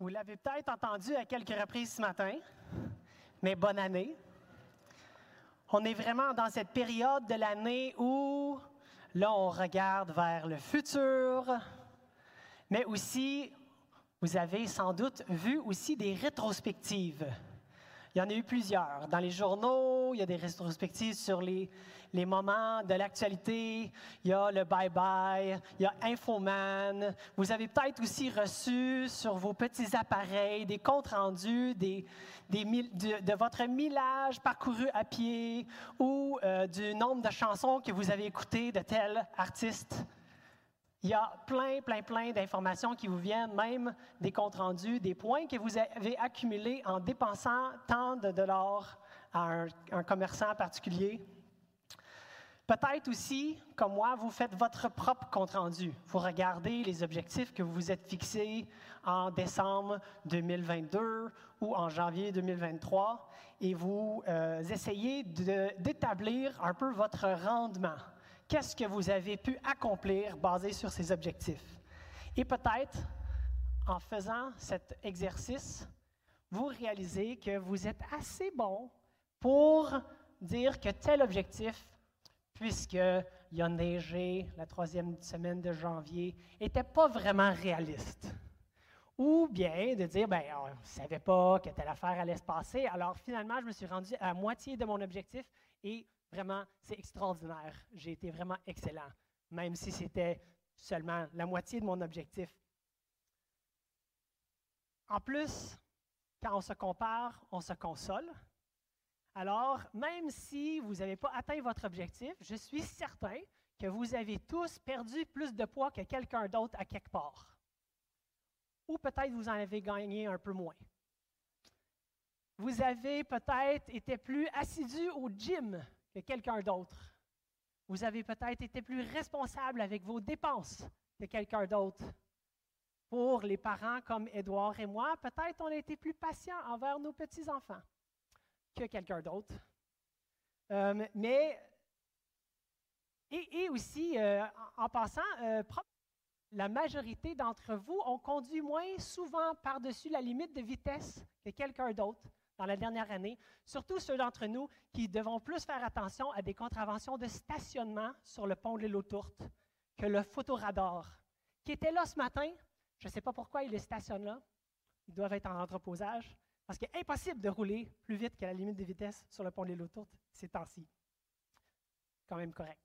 Vous l'avez peut-être entendu à quelques reprises ce matin, mais bonne année. On est vraiment dans cette période de l'année où, là, on regarde vers le futur, mais aussi, vous avez sans doute vu aussi des rétrospectives. Il y en a eu plusieurs. Dans les journaux, il y a des rétrospectives sur les, les moments de l'actualité. Il y a le bye-bye, il y a Infoman. Vous avez peut-être aussi reçu sur vos petits appareils des comptes rendus des, des, de, de, votre millage parcouru à pied ou euh, du nombre de chansons que vous avez écoutées de tel artiste. Il y a plein, plein, plein d'informations qui vous viennent, même des comptes rendus, des points que vous avez accumulés en dépensant tant de dollars à un, un commerçant particulier. Peut-être aussi, comme moi, vous faites votre propre compte-rendu. Vous regardez les objectifs que vous vous êtes fixés en décembre 2022 ou en janvier 2023 et vous euh, essayez d'établir un peu votre rendement. Qu'est-ce que vous avez pu accomplir basé sur ces objectifs? Et peut-être, en faisant cet exercice, vous réalisez que vous êtes assez bon pour dire que tel objectif puisqu'il a neigé la troisième semaine de janvier, n'était pas vraiment réaliste. Ou bien de dire, ben, on ne savait pas que telle affaire allait se passer, alors finalement, je me suis rendu à moitié de mon objectif et vraiment, c'est extraordinaire. J'ai été vraiment excellent, même si c'était seulement la moitié de mon objectif. En plus, quand on se compare, on se console. Alors, même si vous n'avez pas atteint votre objectif, je suis certain que vous avez tous perdu plus de poids que quelqu'un d'autre à quelque part. Ou peut-être vous en avez gagné un peu moins. Vous avez peut-être été plus assidu au gym que quelqu'un d'autre. Vous avez peut-être été plus responsable avec vos dépenses que quelqu'un d'autre. Pour les parents comme Édouard et moi, peut-être on a été plus patient envers nos petits-enfants que quelqu'un d'autre. Euh, mais, et, aussi, euh, en, passant, euh, la majorité d'entre vous ont conduit moins souvent par-dessus la limite de vitesse que quelqu'un d'autre dans la dernière année, surtout ceux d'entre nous qui devons plus faire attention à des contraventions de stationnement sur le pont de l'île aux Tourtes que le photoradar, qui était là ce matin. Je ne sais pas pourquoi il est stationne là. Ils doivent être en entreposage. Parce qu'il est impossible de rouler plus vite que la limite de vitesse sur le pont de l'île ces temps-ci. Quand même correct.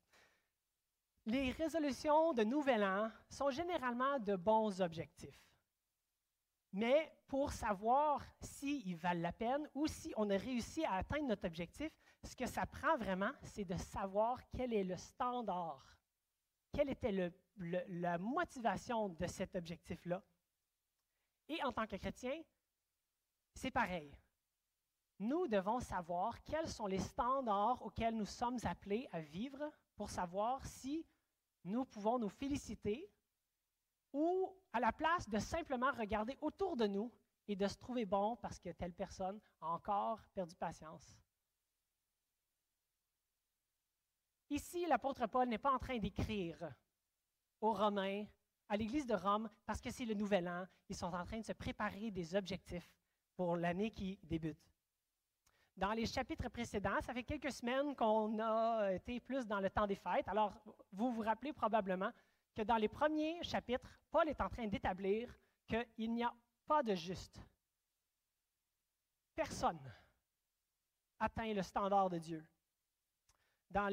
Les résolutions de Nouvel An sont généralement de bons objectifs. Mais pour savoir s'ils valent la peine ou si on a réussi à atteindre notre objectif, ce que ça prend vraiment, c'est de savoir quel est le standard, quelle était la motivation de cet objectif-là. Et en tant que chrétien, c'est pareil. Nous devons savoir quels sont les standards auxquels nous sommes appelés à vivre pour savoir si nous pouvons nous féliciter ou à la place de simplement regarder autour de nous et de se trouver bon parce que telle personne a encore perdu patience. Ici, l'apôtre Paul n'est pas en train d'écrire aux Romains, à l'Église de Rome, parce que c'est le nouvel an. Ils sont en train de se préparer des objectifs pour l'année qui débute. Dans les chapitres précédents, ça fait quelques semaines qu'on a été plus dans le temps des fêtes. Alors, vous vous rappelez probablement que dans les premiers chapitres, Paul est en train d'établir qu'il n'y a pas de juste. Personne atteint le standard de Dieu. Dans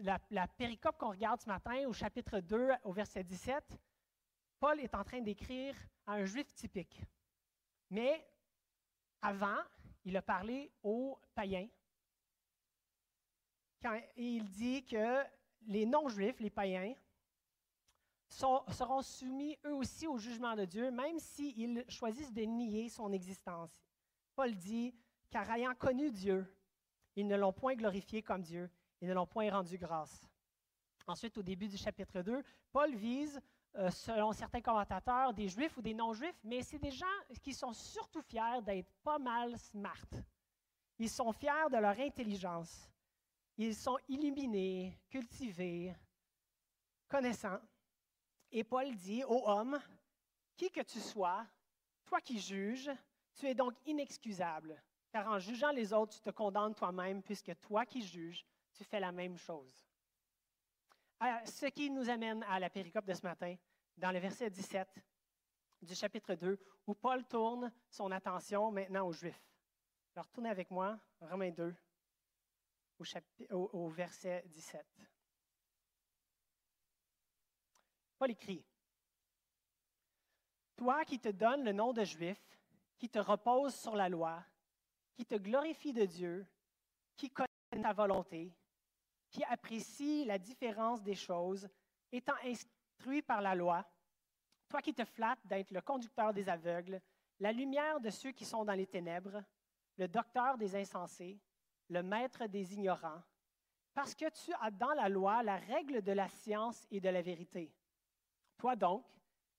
la péricope qu'on regarde ce matin, au chapitre 2, au verset 17, Paul est en train d'écrire à un juif typique. Mais avant, il a parlé aux païens. Quand il dit que les non-juifs, les païens, seront soumis eux aussi au jugement de Dieu, même s'ils choisissent de nier son existence. Paul dit, car ayant connu Dieu, ils ne l'ont point glorifié comme Dieu, ils ne l'ont point rendu grâce. Ensuite, au début du chapitre 2, Paul vise euh, selon certains commentateurs, des juifs ou des non-juifs, mais c'est des gens qui sont surtout fiers d'être pas mal smart. Ils sont fiers de leur intelligence. Ils sont illuminés, cultivés, connaissants. Et Paul dit aux hommes, Qui que tu sois, toi qui juges, tu es donc inexcusable, car en jugeant les autres, tu te condamnes toi-même, puisque toi qui juges, tu fais la même chose. ce qui nous amène à la péricope de ce matin, dans le verset 17 du chapitre 2, où Paul tourne son attention maintenant aux Juifs. Alors, tournez avec moi, Romains 2, au, verset 17. Paul écrit, Toi qui te donnes le nom de Juif, qui te repose sur la loi, qui te glorifie de Dieu, qui connaît ta volonté, qui apprécie la différence des choses, étant instruit par la loi, toi qui te flattes d'être le conducteur des aveugles, la lumière de ceux qui sont dans les ténèbres, le docteur des insensés, le maître des ignorants, parce que tu as dans la loi la règle de la science et de la vérité. Toi donc,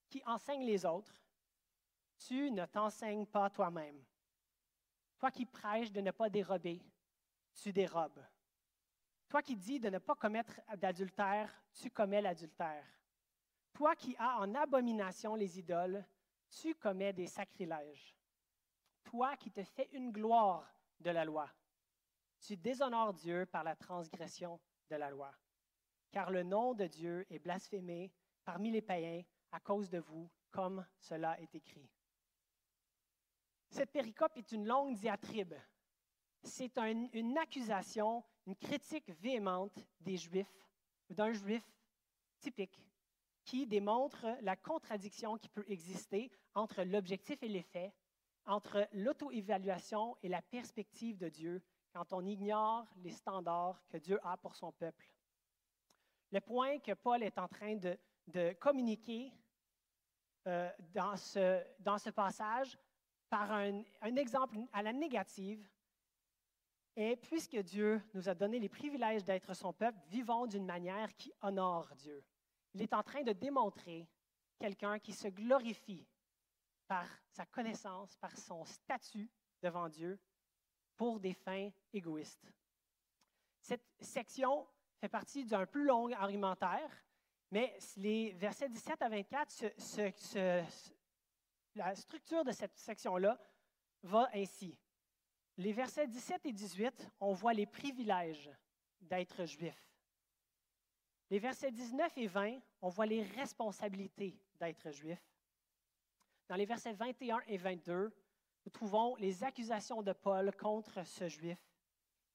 qui enseignes les autres, tu ne t'enseignes pas toi-même. Toi qui prêches de ne pas dérober, tu dérobes. Toi qui dis de ne pas commettre d'adultère, tu commets l'adultère. Toi qui as en abomination les idoles, tu commets des sacrilèges. Toi qui te fais une gloire de la loi, tu déshonores Dieu par la transgression de la loi. Car le nom de Dieu est blasphémé parmi les païens à cause de vous, comme cela est écrit. Cette péricope est une longue diatribe. C'est une accusation, une critique véhémente des Juifs, d'un Juif typique qui démontre la contradiction qui peut exister entre l'objectif et l'effet, entre l'auto-évaluation et la perspective de Dieu quand on ignore les standards que Dieu a pour son peuple. Le point que Paul est en train de, communiquer euh, dans, ce, passage par un, un exemple à la négative est puisque Dieu nous a donné les privilèges d'être son peuple, vivons d'une manière qui honore Dieu il est en train de démontrer quelqu'un qui se glorifie par sa connaissance, par son statut devant Dieu pour des fins égoïstes. Cette section fait partie d'un plus long argumentaire, mais les versets 17 à 24, la structure de cette section-là va ainsi. Les versets 17 et 18, on voit les privilèges d'être juif. Les versets 19 et 20, on voit les responsabilités d'être juif. Dans les versets 21 et 22, nous trouvons les accusations de Paul contre ce juif.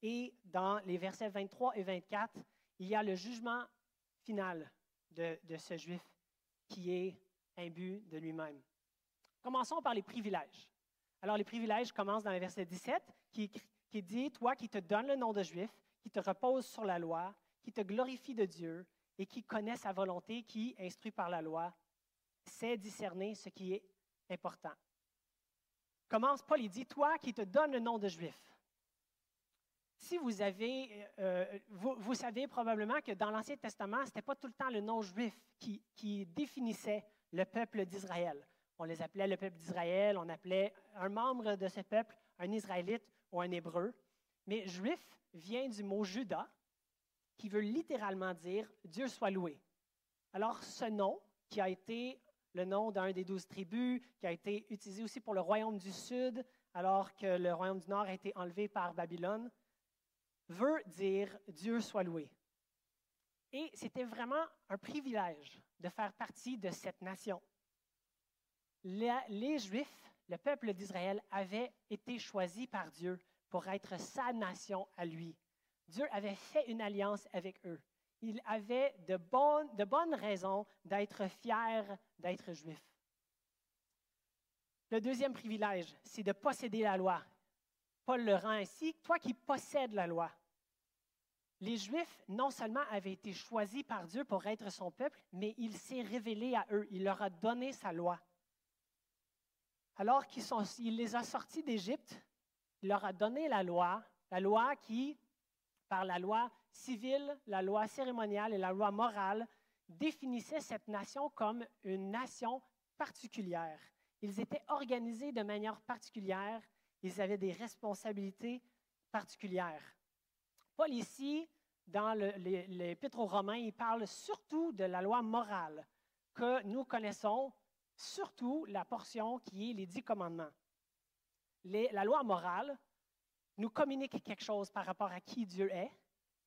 Et dans les versets 23 et 24, il y a le jugement final de, ce juif qui est imbu de lui-même. Commençons par les privilèges. Alors, les privilèges commencent dans le verset 17 qui, dit Toi qui te donnes le nom de juif, qui te repose sur la loi, qui te glorifie de Dieu et qui connaît sa volonté, qui, instruit par la loi, sait discerner ce qui est important. Commence Paul, il dit, toi qui te donnes le nom de juif. Si vous avez, euh, vous, savez probablement que dans l'Ancien Testament, ce n'était pas tout le temps le nom juif qui, qui définissait le peuple d'Israël. On les appelait le peuple d'Israël, on appelait un membre de ce peuple un Israélite ou un Hébreu. Mais juif vient du mot Judas, qui veut littéralement dire Dieu soit loué. Alors ce nom, qui a été le nom d'un des douze tribus, qui a été utilisé aussi pour le royaume du Sud, alors que le royaume du Nord a été enlevé par Babylone, veut dire Dieu soit loué. Et c'était vraiment un privilège de faire partie de cette nation. Les, Juifs, le peuple d'Israël, avaient été choisis par Dieu pour être sa nation à lui. Dieu avait fait une alliance avec eux. Il avait de bonnes, raisons d'être fier d'être juif. Le deuxième privilège, c'est de posséder la loi. Paul le rend ainsi, toi qui possèdes la loi. Les Juifs, non seulement avaient été choisis par Dieu pour être son peuple, mais il s'est révélé à eux, il leur a donné sa loi. Alors qu'il les a sortis d'Égypte, il leur a donné la loi, la loi qui par la loi civile, la loi cérémoniale et la loi morale, définissaient cette nation comme une nation particulière. Ils étaient organisés de manière particulière, ils avaient des responsabilités particulières. Paul ici, dans l'Épître aux Romains, il parle surtout de la loi morale que nous connaissons surtout la portion qui est les dix commandements. la loi morale nous communique quelque chose par rapport à qui Dieu est,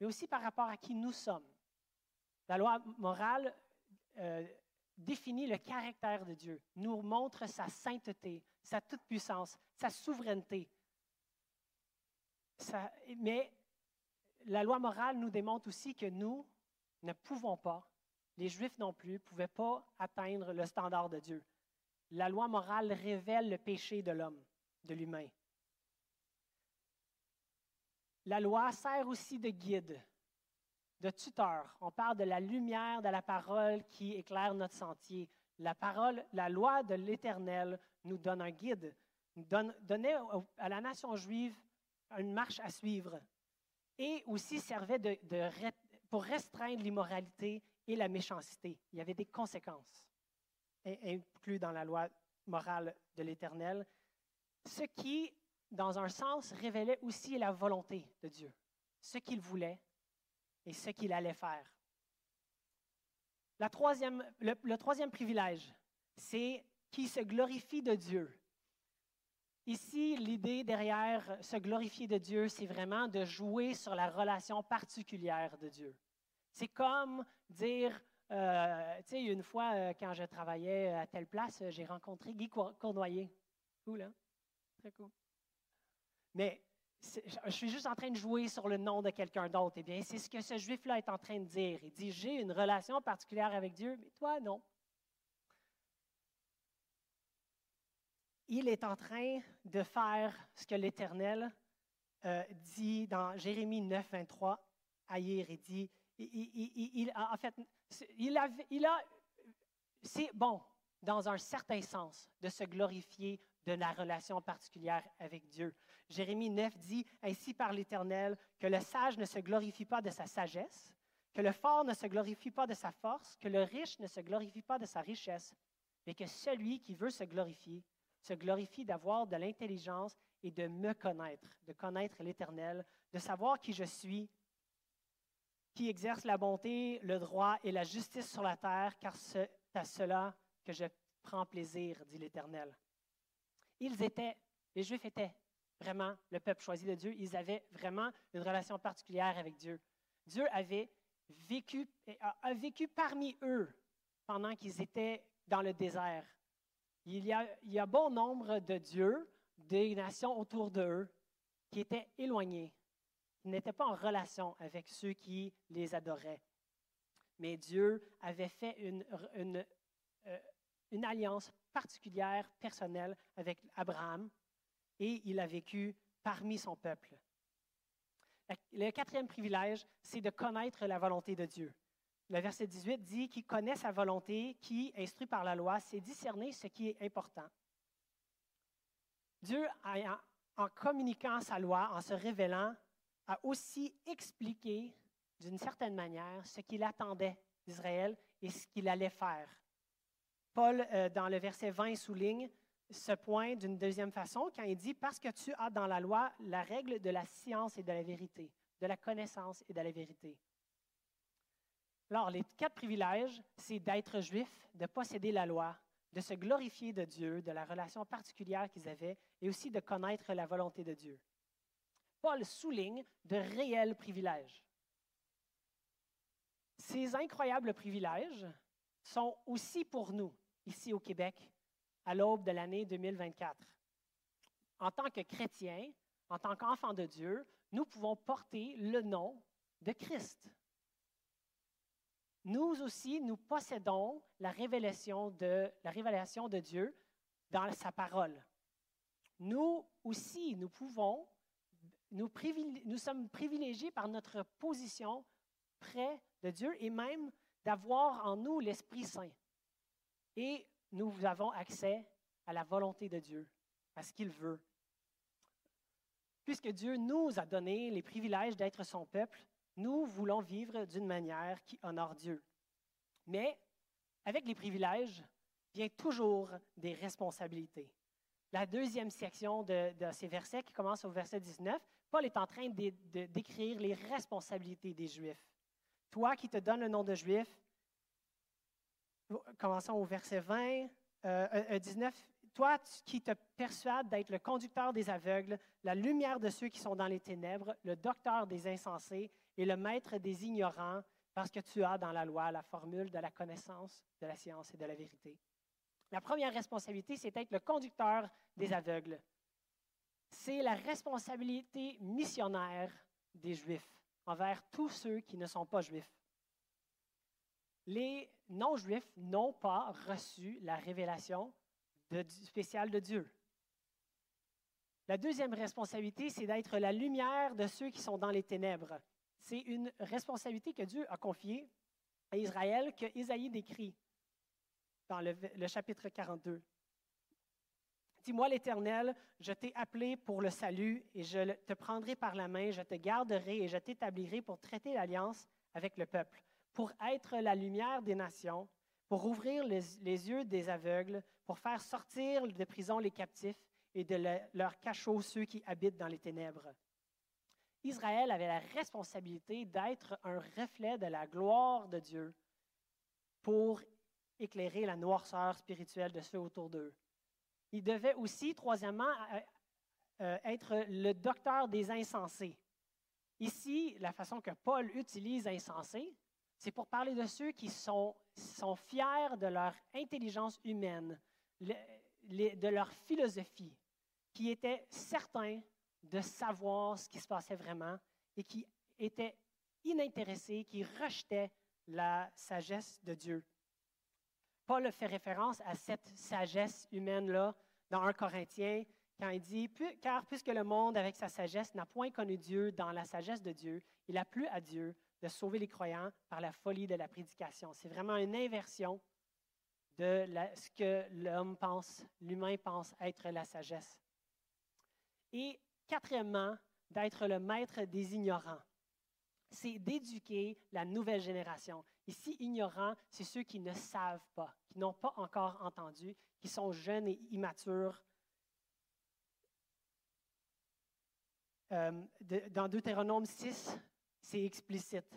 mais aussi par rapport à qui nous sommes. La loi morale euh, définit le caractère de Dieu, nous montre sa sainteté, sa toute-puissance, sa souveraineté. mais la loi morale nous démontre aussi que nous ne pouvons pas, les Juifs non plus, ne pouvaient pas atteindre le standard de Dieu. La loi morale révèle le péché de l'homme, de l'humain. La loi sert aussi de guide, de tuteur. On parle de la lumière de la parole qui éclaire notre sentier. La parole, la loi de l'Éternel nous donne un guide, nous donne, donnait à la nation juive une marche à suivre et aussi servait de, pour restreindre l'immoralité et la méchanceté. Il y avait des conséquences incluses dans la loi morale de l'Éternel, ce qui, dans un sens, révélait aussi la volonté de Dieu, ce qu'il voulait et ce qu'il allait faire. Le, troisième privilège, c'est qui se glorifie de Dieu. Ici, l'idée derrière se glorifier de Dieu, c'est vraiment de jouer sur la relation particulière de Dieu. C'est comme dire, euh, tu sais, une fois, euh, quand je travaillais à telle place, j'ai rencontré Guy Cournoyer. Cool, hein? Très cool. Mais je suis juste en train de jouer sur le nom de quelqu'un d'autre. Eh bien, c'est ce que ce juif-là est en train de dire. Il dit, j'ai une relation particulière avec Dieu, mais toi, non. Il est en train de faire ce que l'Éternel euh, dit dans Jérémie 9, 23, ailleurs. Il dit, en fait, il a c'est bon, dans un certain sens, de se glorifier de la relation particulière avec Dieu. Jérémie 9 dit, Ainsi par l'Éternel, que le sage ne se glorifie pas de sa sagesse, que le fort ne se glorifie pas de sa force, que le riche ne se glorifie pas de sa richesse, mais que celui qui veut se glorifier se glorifie d'avoir de l'intelligence et de me connaître, de connaître l'Éternel, de savoir qui je suis, qui exerce la bonté, le droit et la justice sur la terre, car c'est à cela que je prends plaisir, dit l'Éternel. Ils étaient, les Juifs étaient vraiment le peuple choisi de Dieu. Ils avaient vraiment une relation particulière avec Dieu. Dieu avait vécu, a vécu parmi eux pendant qu'ils étaient dans le désert. Il y, a, bon nombre de dieux, des nations autour d'eux, qui étaient éloignés, qui n'étaient pas en relation avec ceux qui les adoraient. Mais Dieu avait fait une, euh, une alliance particulière, personnelle avec Abraham, et il a vécu parmi son peuple. Le quatrième privilège, c'est de connaître la volonté de Dieu. Le verset 18 dit qu'il connaît sa volonté, qui, instruit par la loi, sait discerner ce qui est important. Dieu, en communiquant sa loi, en se révélant, a aussi expliqué d'une certaine manière ce qu'il attendait d'Israël et ce qu'il allait faire. Paul, euh, dans le verset 20, souligne ce point d'une deuxième façon quand il dit Parce que tu as dans la loi la règle de la science et de la vérité, de la connaissance et de la vérité. Alors, les quatre privilèges, c'est d'être juif, de posséder la loi, de se glorifier de Dieu, de la relation particulière qu'ils avaient, et aussi de connaître la volonté de Dieu. Paul souligne de réels privilèges. Ces incroyables privilèges sont aussi pour nous, ici au Québec, à l'aube de l'année 2024. En tant que chrétiens, en tant qu'enfants de Dieu, nous pouvons porter le nom de Christ. Nous aussi, nous possédons la révélation de, la révélation de Dieu dans sa parole. Nous aussi, nous pouvons, nous, nous sommes privilégiés par notre position près de Dieu et même d'avoir en nous l'Esprit Saint. Et nous avons accès à la volonté de Dieu, à ce qu'il veut. Puisque Dieu nous a donné les privilèges d'être son peuple, nous voulons vivre d'une manière qui honore Dieu. Mais avec les privilèges vient toujours des responsabilités. La deuxième section de, ces versets, qui commence au verset 19, Paul est en train de, décrire les responsabilités des Juifs. Toi qui te donnes le nom de Juif, commençons au verset 20, euh, 19, toi qui te persuades d'être le conducteur des aveugles, la lumière de ceux qui sont dans les ténèbres, le docteur des insensés et le maître des ignorants, parce que tu as dans la loi la formule de la connaissance, de la science et de la vérité. La première responsabilité, c'est d'être le conducteur des aveugles. C'est la responsabilité missionnaire des Juifs envers tous ceux qui ne sont pas Juifs. Les non-Juifs n'ont pas reçu la révélation spéciale de Dieu. La deuxième responsabilité, c'est d'être la lumière de ceux qui sont dans les ténèbres. C'est une responsabilité que Dieu a confiée à Israël, que Isaïe décrit dans le, le chapitre 42. Dis-moi l'Éternel, je t'ai appelé pour le salut et je te prendrai par la main, je te garderai et je t'établirai pour traiter l'alliance avec le peuple, pour être la lumière des nations, pour ouvrir les, yeux des aveugles, pour faire sortir de prison les captifs et de leur cachot ceux qui habitent dans les ténèbres. Israël avait la responsabilité d'être un reflet de la gloire de Dieu pour éclairer la noirceur spirituelle de ceux autour d'eux. Il devait aussi, troisièmement, euh, euh, être le docteur des insensés. Ici, la façon que Paul utilise insensé, c'est pour parler de ceux qui sont, sont fiers de leur intelligence humaine, de leur philosophie, qui étaient certains de savoir ce qui se passait vraiment et qui étaient inintéressés, qui rejetaient la sagesse de Dieu. Paul fait référence à cette sagesse humaine-là dans 1 Corinthiens, quand il dit Car puisque le monde, avec sa sagesse, n'a point connu Dieu dans la sagesse de Dieu, il a plu à Dieu de sauver les croyants par la folie de la prédication. C'est vraiment une inversion de ce que l'homme pense, l'humain pense être la sagesse. Et quatrièmement, d'être le maître des ignorants. C'est d'éduquer la nouvelle génération. Ici, ignorants, c'est ceux qui ne savent pas, qui n'ont pas encore entendu, qui sont jeunes et immatures. Euh, dans Deutéronome 6, c'est explicite.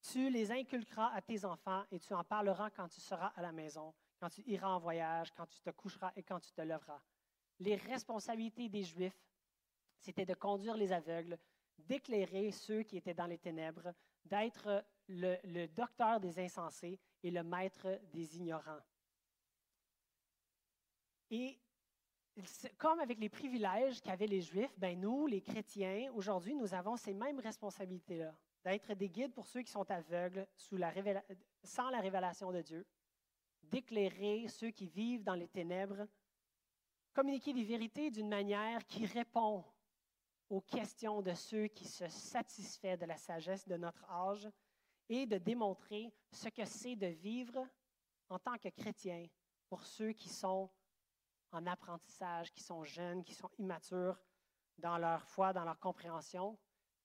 Tu les inculqueras à tes enfants et tu en parleras quand tu seras à la maison, quand tu iras en voyage, quand tu te coucheras et quand tu te lèveras. Les responsabilités des Juifs, c'était de conduire les aveugles, d'éclairer ceux qui étaient dans les ténèbres, d'être le, le, docteur des insensés et le maître des ignorants. Et comme avec les privilèges qu'avaient les Juifs, ben nous, les chrétiens, aujourd'hui, nous avons ces mêmes responsabilités-là, d'être des guides pour ceux qui sont aveugles sans la révélation de Dieu, d'éclairer ceux qui vivent dans les ténèbres, communiquer des vérités d'une manière qui répond aux questions de ceux qui se satisfait de la sagesse de notre âge et de démontrer ce que c'est de vivre en tant que chrétien pour ceux qui sont en apprentissage, qui sont jeunes, qui sont immatures dans leur foi, dans leur compréhension.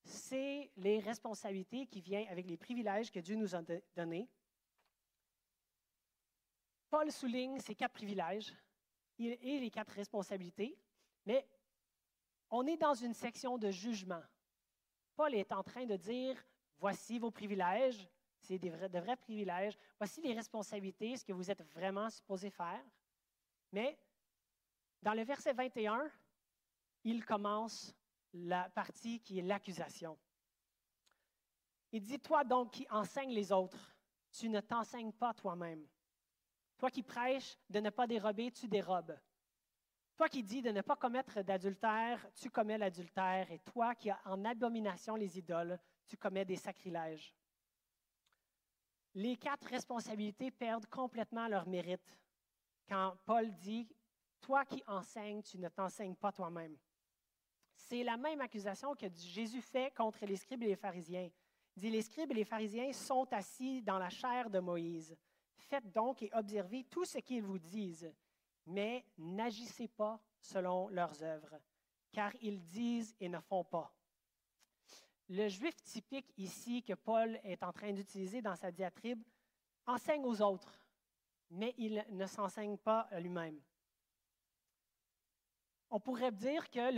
C'est les responsabilités qui viennent avec les privilèges que Dieu nous a donnés. Paul souligne ces quatre privilèges et les quatre responsabilités, mais on est dans une section de jugement. Paul est en train de dire, voici vos privilèges, c'est de vrais privilèges, voici les responsabilités, ce que vous êtes vraiment supposé faire. Mais dans le verset 21, il commence la partie qui est l'accusation. Il dit, toi donc qui enseignes les autres, tu ne t'enseignes pas toi-même. Toi qui prêches de ne pas dérober, tu dérobes. Toi qui dis de ne pas commettre d'adultère, tu commets l'adultère. Et toi qui as en abomination les idoles, tu commets des sacrilèges. Les quatre responsabilités perdent complètement leur mérite quand Paul dit toi qui enseignes, tu ne t'enseignes pas toi-même. C'est la même accusation que Jésus fait contre les scribes et les pharisiens. Il dit, les scribes et les pharisiens sont assis dans la chair de Moïse. Faites donc et observez tout ce qu'ils vous disent, mais n'agissez pas selon leurs œuvres, car ils disent et ne font pas. Le juif typique ici que Paul est en train d'utiliser dans sa diatribe enseigne aux autres, mais il ne s'enseigne pas lui-même on pourrait dire que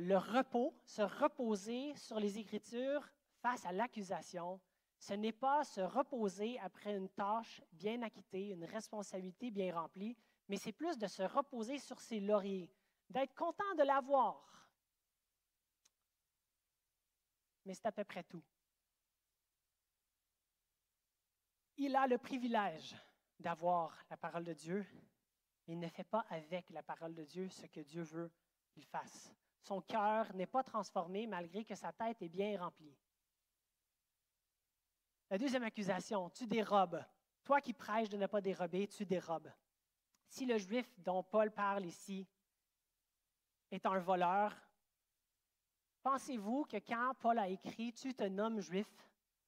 le, repos, se reposer sur les Écritures face à l'accusation, ce n'est pas se reposer après une tâche bien acquittée, une responsabilité bien remplie, mais c'est plus de se reposer sur ses lauriers, d'être content de l'avoir. Mais c'est à peu près tout. Il a le privilège d'avoir la parole de Dieu, il ne fait pas avec la parole de Dieu ce que Dieu veut qu'il fasse. Son cœur n'est pas transformé malgré que sa tête est bien remplie. La deuxième accusation, tu dérobes. Toi qui prêches de ne pas dérober, tu dérobes. Si le juif dont Paul parle ici est un voleur, pensez-vous que quand Paul a écrit Tu te nommes juif,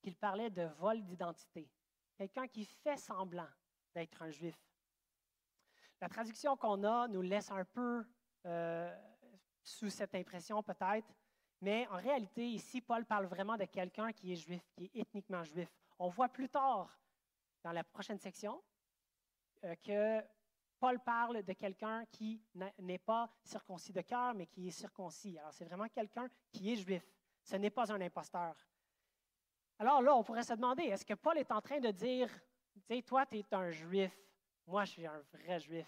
qu'il parlait de vol d'identité? quelqu'un qui fait semblant d'être un juif. La traduction qu'on a nous laisse un peu euh, sous cette impression peut-être, mais en réalité, ici, Paul parle vraiment de quelqu'un qui est juif, qui est ethniquement juif. On voit plus tard, dans la prochaine section, euh, que Paul parle de quelqu'un qui n'est pas circoncis de cœur, mais qui est circoncis. Alors, c'est vraiment quelqu'un qui est juif. Ce n'est pas un imposteur. Alors là, on pourrait se demander, est-ce que Paul est en train de dire, tu sais, toi, tu es un juif, moi, je suis un vrai juif.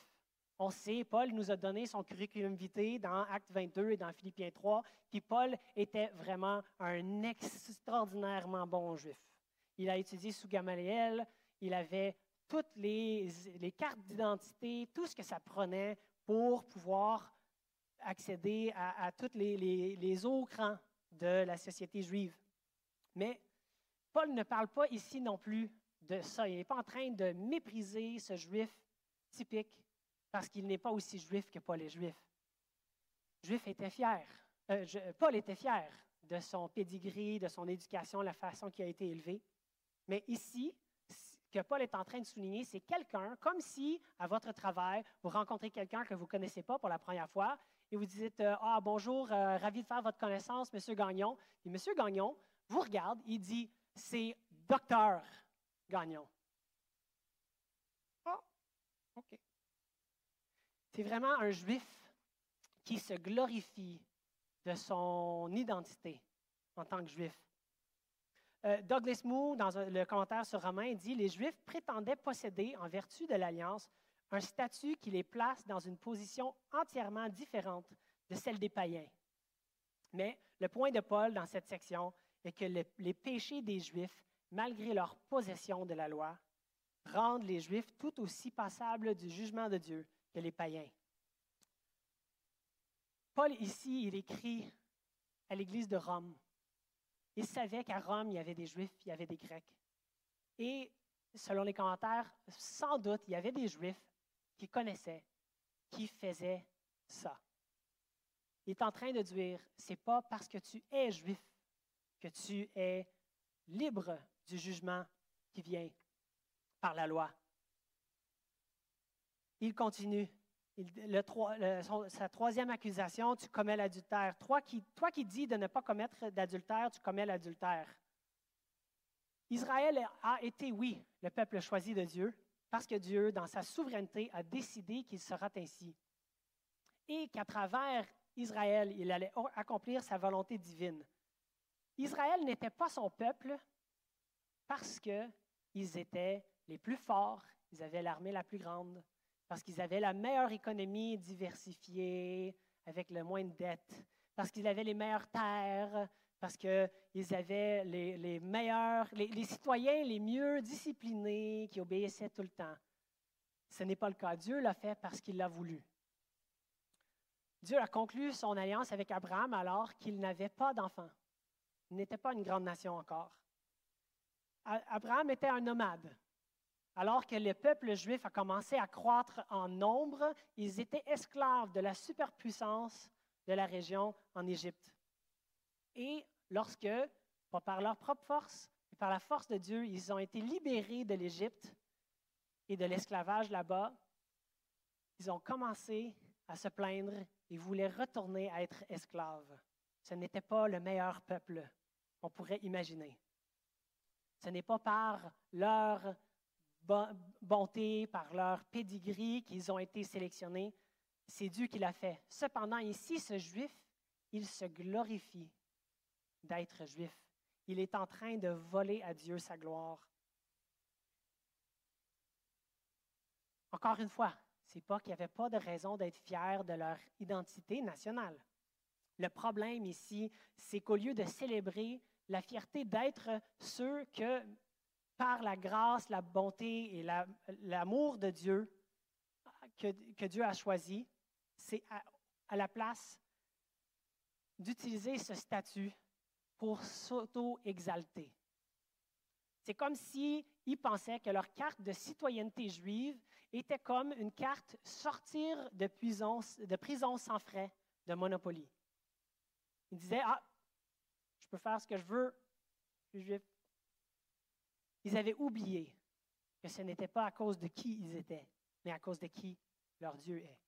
On sait, Paul nous a donné son curriculum vitae dans Acte 22 et dans Philippiens 3, puis Paul était vraiment un extraordinairement bon juif. Il a étudié sous Gamaliel, il avait toutes les, cartes d'identité, tout ce que ça prenait pour pouvoir accéder à, tous les, les, les hauts crans de la société juive. Mais Paul ne parle pas ici non plus de ça. Il n'est pas en train de mépriser ce juif typique parce qu'il n'est pas aussi juif que Paul est juif. Juif était fier. Euh, Paul était fier de son pédigree, de son éducation, la façon qu'il a été élevé. Mais ici, ce que Paul est en train de souligner, c'est quelqu'un, comme si à votre travail, vous rencontrez quelqu'un que vous ne connaissez pas pour la première fois et vous dites euh, Ah, bonjour, euh, ravi de faire votre connaissance, Monsieur Gagnon. Et Monsieur Gagnon vous regarde, il dit c'est docteur Gagnon. Ah, OK. C'est vraiment un juif qui se glorifie de son identité en tant que juif. Euh, Douglas Moo, dans le commentaire sur Romain, dit Les Juifs prétendaient posséder, en vertu de l'alliance, un statut qui les place dans une position entièrement différente de celle des païens. Mais le point de Paul dans cette section est que les péchés des Juifs, malgré leur possession de la loi, rendent les Juifs tout aussi passables du jugement de Dieu que les païens. Paul, ici, il écrit à l'Église de Rome. Il savait qu'à Rome, il y avait des Juifs, il y avait des Grecs. Et selon les commentaires, sans doute, il y avait des Juifs qui connaissaient, qui faisaient ça. Il est en train de dire, c'est pas parce que tu es juif que tu es libre du jugement qui vient par la loi. Il continue. sa troisième accusation, tu commets l'adultère. Toi qui, dis de ne pas commettre d'adultère, tu commets l'adultère. Israël a été, oui, le peuple choisi de Dieu, parce que Dieu, dans sa souveraineté, a décidé qu'il sera ainsi. Et qu'à travers Israël, il allait accomplir sa volonté divine. Israël n'était pas son peuple parce qu'ils étaient les plus forts, ils avaient l'armée la plus grande, parce qu'ils avaient la meilleure économie diversifiée, avec le moins de dettes, parce qu'ils avaient les meilleures terres, parce qu'ils avaient les, meilleurs, les, citoyens les mieux disciplinés, qui obéissaient tout le temps. Ce n'est pas le cas. Dieu l'a fait parce qu'il l'a voulu. Dieu a conclu son alliance avec Abraham alors qu'il n'avait pas d'enfant n'était pas une grande nation encore. Abraham était un nomade. Alors que le peuple juif a commencé à croître en nombre, ils étaient esclaves de la superpuissance de la région en Égypte. Et lorsque, pas par leur propre force, mais par la force de Dieu, ils ont été libérés de l'Égypte et de l'esclavage là-bas, ils ont commencé à se plaindre et voulaient retourner à être esclaves. Ce n'était pas le meilleur peuple on pourrait imaginer. Ce n'est pas par leur bonté, par leur pedigree qu'ils ont été sélectionnés, c'est Dieu qui l'a fait. Cependant, ici, ce juif, il se glorifie d'être juif. Il est en train de voler à Dieu sa gloire. Encore une fois, c'est pas qu'il n'y avait pas de raison d'être fiers de leur identité nationale. Le problème ici, c'est qu'au lieu de célébrer la fierté d'être ceux que, par la grâce, la bonté et l'amour de Dieu, que, Dieu a choisi, c'est à, la place d'utiliser ce statut pour s'auto-exalter. C'est comme s'ils pensaient que leur carte de citoyenneté juive était comme une carte sortir de prison, de prison sans frais de Monopoly. Ils disaient Ah, peux faire ce que je veux, je suis juif. Ils avaient oublié que ce n'était pas à cause de qui ils étaient, mais à cause de qui leur Dieu est.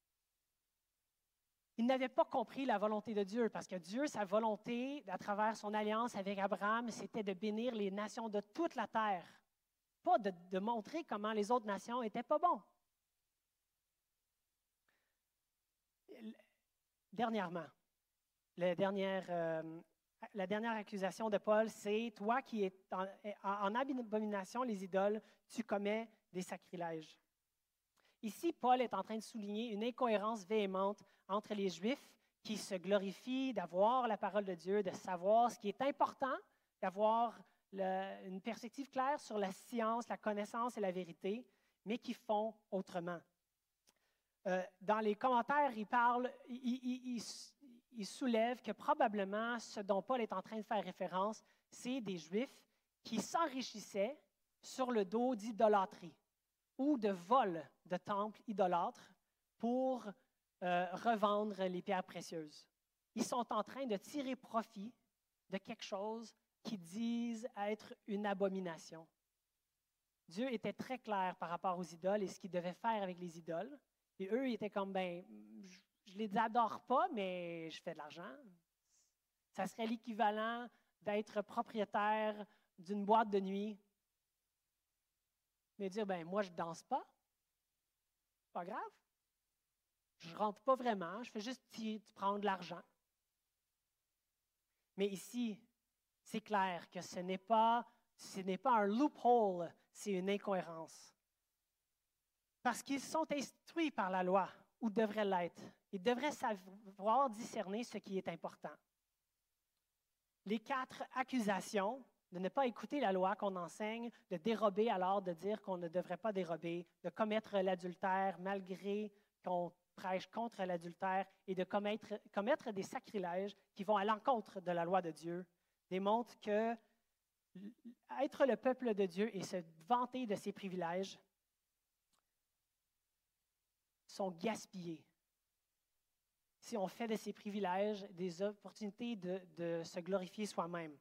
Ils n'avaient pas compris la volonté de Dieu, parce que Dieu, sa volonté, à travers son alliance avec Abraham, c'était de bénir les nations de toute la terre, pas de, montrer comment les autres nations n'étaient pas bons. Dernièrement, la dernière, euh, la dernière accusation de Paul, c'est toi qui es en, abomination les idoles, tu commets des sacrilèges. Ici, Paul est en train de souligner une incohérence véhémente entre les Juifs qui se glorifient d'avoir la parole de Dieu, de savoir ce qui est important, d'avoir une perspective claire sur la science, la connaissance et la vérité, mais qui font autrement. Euh, dans les commentaires, il parle, soulève que probablement ce dont Paul est en train de faire référence, c'est des Juifs qui s'enrichissaient sur le dos d'idolâtrie ou de vol de temples idolâtres pour euh, revendre les pierres précieuses. Ils sont en train de tirer profit de quelque chose qui disent être une abomination. Dieu était très clair par rapport aux idoles et ce qu'il devait faire avec les idoles. Et eux, ils étaient comme, ben, je les adore pas, mais je fais de l'argent. Ça serait l'équivalent d'être propriétaire d'une boîte de nuit mais dire, ben moi, je danse pas. Pas grave. Je rentre pas vraiment, je fais juste prendre de l'argent. Mais ici, c'est clair que ce n'est pas, ce n'est pas un loophole, c'est une incohérence. Parce qu'ils sont instruits par la loi, ou devraient l'être. Ils devraient savoir discerner ce qui est important. Les quatre accusations de ne pas écouter la loi qu'on enseigne, de dérober alors, de dire qu'on ne devrait pas dérober, de commettre l'adultère malgré qu'on prêche contre l'adultère et de commettre, commettre des sacrilèges qui vont à l'encontre de la loi de Dieu, démontrent que être le peuple de Dieu et se vanter de ses privilèges sont gaspillés si on fait de ces privilèges des opportunités de, se glorifier soi-même.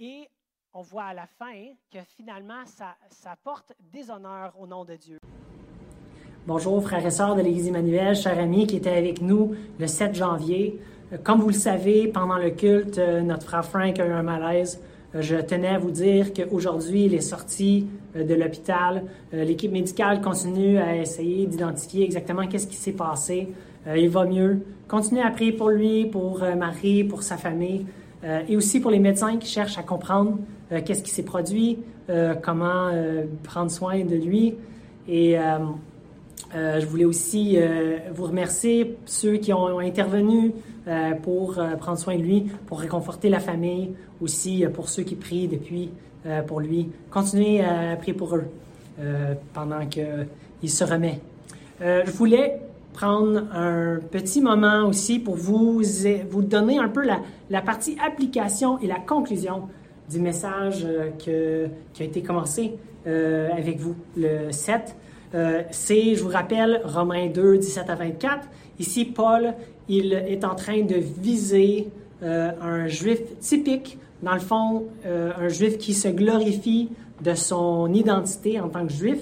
Et on voit à la fin que finalement, ça, porte déshonneur au nom de Dieu. Bonjour frères et sœurs de l'Église Emmanuel, chers amis qui étaient avec nous le 7 janvier. Euh, comme vous le savez, pendant le culte, euh, notre frère Frank a eu un malaise. Euh, je tenais à vous dire qu'aujourd'hui, il est sorti de l'hôpital. L'équipe médicale continue à essayer d'identifier exactement qu'est-ce qui s'est passé. Il va mieux. Continuez à prier pour lui, pour Marie, pour sa famille. Euh, et aussi pour les médecins qui cherchent à comprendre euh, qu'est-ce qui s'est produit, euh, comment prendre soin de lui. Et je voulais aussi vous remercier, ceux qui ont intervenu pour prendre soin de lui, pour réconforter la famille, aussi pour ceux qui prient depuis pour lui. Continuez à prier pour eux pendant qu'il se remet. je voulais prendre un petit moment aussi pour vous, vous donner un peu la, partie application et la conclusion du message euh, qui a été commencé euh, avec vous, le 7. Euh, c'est, je vous rappelle, Romains 2, 17 à 24. Ici, Paul, il est en train de viser un juif typique, dans le fond, un juif qui se glorifie de son identité en tant que juif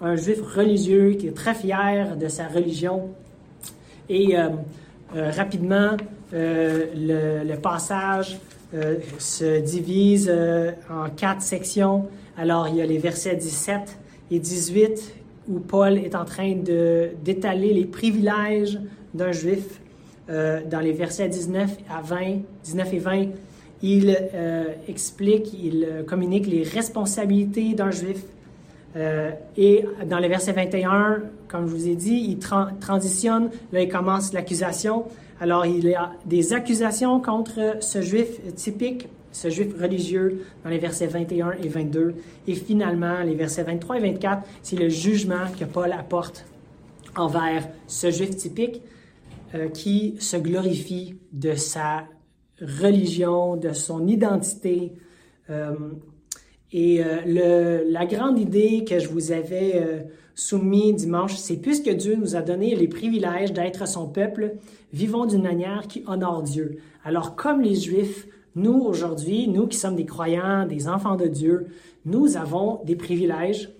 un juif religieux qui est très fier de sa religion. Et euh, euh, rapidement, euh, le, passage se divise en quatre sections. Alors, il y a les versets 17 et 18 où Paul est en train d'étaler les privilèges d'un juif. dans les versets 19 à 20, 19 et 20, il explique, il communique les responsabilités d'un juif Euh, et dans le verset 21, comme je vous ai dit, il transitionne, là il commence l'accusation. Alors il y a des accusations contre ce juif typique, ce juif religieux dans les versets 21 et 22. Et finalement, les versets 23 et 24, c'est le jugement que Paul apporte envers ce juif typique euh, qui se glorifie de sa religion, de son identité. Euh, et euh, la grande idée que je vous avais soumise dimanche, c'est puisque Dieu nous a donné les privilèges d'être son peuple, vivons d'une manière qui honore Dieu. Alors comme les Juifs, nous aujourd'hui, nous qui sommes des croyants, des enfants de Dieu, nous avons des privilèges